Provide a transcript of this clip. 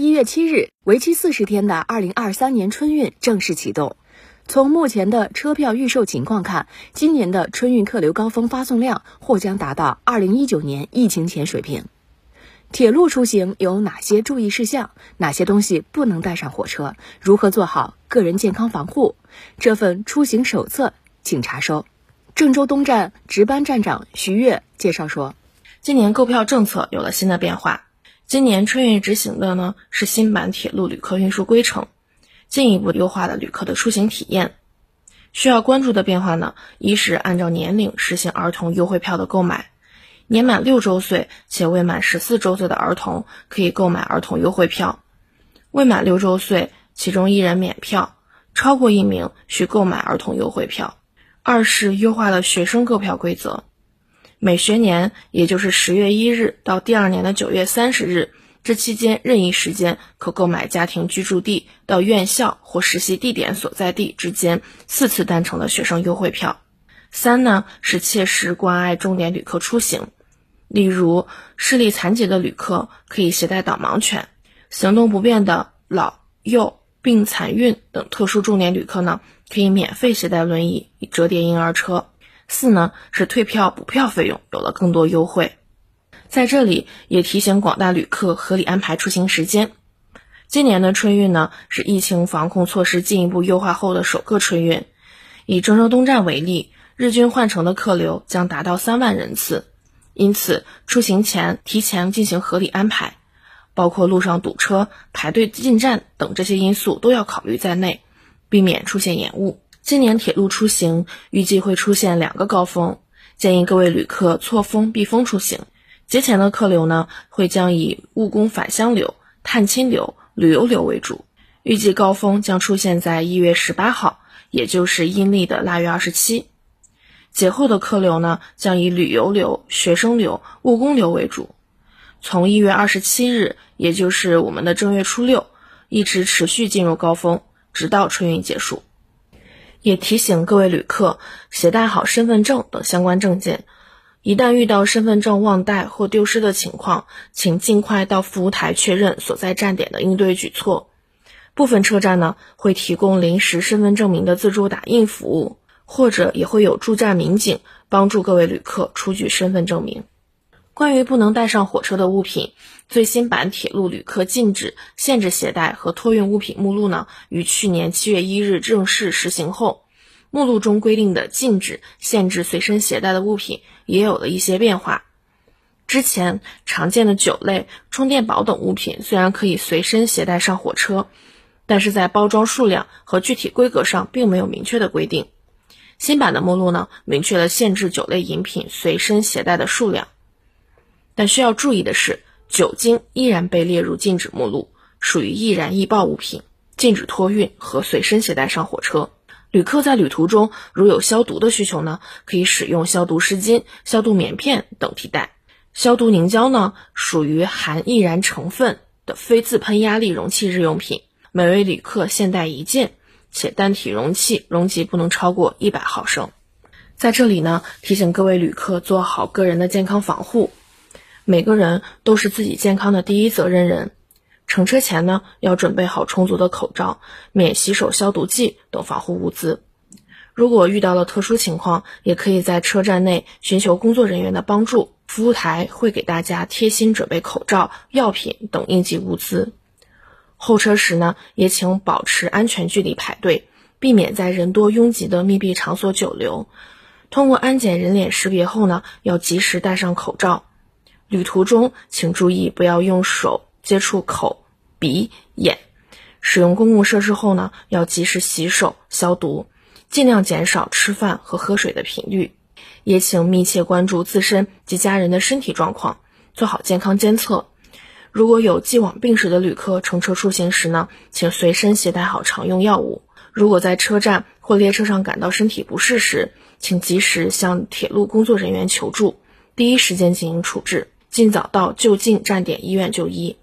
一月七日，为期四十天的二零二三年春运正式启动。从目前的车票预售情况看，今年的春运客流高峰发送量或将达到二零一九年疫情前水平。铁路出行有哪些注意事项？哪些东西不能带上火车？如何做好个人健康防护？这份出行手册，请查收。郑州东站值班站长徐跃介绍说，今年购票政策有了新的变化。今年春运执行的呢是新版铁路旅客运输规程，进一步优化了旅客的出行体验。需要关注的变化呢，一是按照年龄实行儿童优惠票的购买，年满六周岁且未满十四周岁的儿童可以购买儿童优惠票，未满六周岁其中一人免票，超过一名需购买儿童优惠票。二是优化了学生购票规则。每学年，也就是十月一日到第二年的九月三十日，这期间任意时间可购买家庭居住地到院校或实习地点所在地之间四次单程的学生优惠票。三呢是切实关爱重点旅客出行，例如视力残疾的旅客可以携带导盲犬，行动不便的老幼病残孕等特殊重点旅客呢可以免费携带轮椅折叠婴儿车。四呢是退票补票费用有了更多优惠，在这里也提醒广大旅客合理安排出行时间。今年的春运呢是疫情防控措施进一步优化后的首个春运，以郑州东站为例，日均换乘的客流将达到三万人次，因此出行前提前进行合理安排，包括路上堵车、排队进站等这些因素都要考虑在内，避免出现延误。今年铁路出行预计会出现两个高峰，建议各位旅客错峰避峰出行。节前的客流呢，会将以务工返乡流、探亲流、旅游流为主，预计高峰将出现在一月十八号，也就是阴历的腊月二十七。节后的客流呢，将以旅游流、学生流、务工流为主，从一月二十七日，也就是我们的正月初六，一直持续进入高峰，直到春运结束。也提醒各位旅客携带好身份证等相关证件，一旦遇到身份证忘带或丢失的情况，请尽快到服务台确认所在站点的应对举措。部分车站呢会提供临时身份证明的自助打印服务，或者也会有驻站民警帮助各位旅客出具身份证明。关于不能带上火车的物品，最新版铁路旅客禁止限制携带和托运物品目录呢，于去年七月一日正式实行后，目录中规定的禁止限制随身携带的物品也有了一些变化。之前常见的酒类、充电宝等物品虽然可以随身携带上火车，但是在包装数量和具体规格上并没有明确的规定。新版的目录呢，明确了限制酒类饮品随身携带的数量。但需要注意的是，酒精依然被列入禁止目录，属于易燃易爆物品，禁止托运和随身携带上火车。旅客在旅途中如有消毒的需求呢，可以使用消毒湿巾、消毒棉片等替代。消毒凝胶呢，属于含易燃成分的非自喷压力容器日用品，每位旅客限带一件，且单体容器容积不能超过一百毫升。在这里呢，提醒各位旅客做好个人的健康防护。每个人都是自己健康的第一责任人。乘车前呢，要准备好充足的口罩、免洗手消毒剂等防护物资。如果遇到了特殊情况，也可以在车站内寻求工作人员的帮助，服务台会给大家贴心准备口罩、药品等应急物资。候车时呢，也请保持安全距离排队，避免在人多拥挤的密闭场所久留。通过安检人脸识别后呢，要及时戴上口罩。旅途中，请注意不要用手接触口、鼻、眼。使用公共设施后呢，要及时洗手消毒，尽量减少吃饭和喝水的频率。也请密切关注自身及家人的身体状况，做好健康监测。如果有既往病史的旅客乘车出行时呢，请随身携带好常用药物。如果在车站或列车上感到身体不适时，请及时向铁路工作人员求助，第一时间进行处置。尽早到就近站点医院就医。